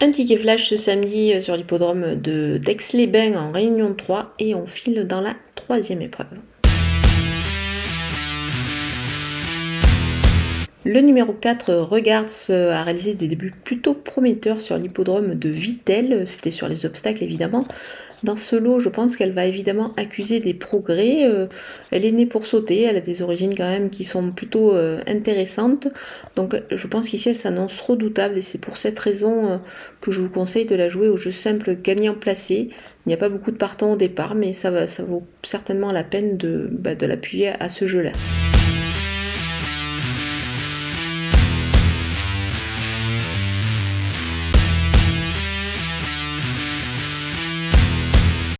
Un ticket flash ce samedi euh, sur l'hippodrome de d'Aix-les-Bains en Réunion 3 et on file dans la troisième épreuve. Le numéro 4, Regards, a réalisé des débuts plutôt prometteurs sur l'hippodrome de Vitel. C'était sur les obstacles évidemment. Dans ce lot, je pense qu'elle va évidemment accuser des progrès. Euh, elle est née pour sauter, elle a des origines quand même qui sont plutôt euh, intéressantes. Donc je pense qu'ici elle s'annonce redoutable et c'est pour cette raison euh, que je vous conseille de la jouer au jeu simple gagnant placé. Il n'y a pas beaucoup de partants au départ, mais ça, va, ça vaut certainement la peine de, bah, de l'appuyer à ce jeu-là.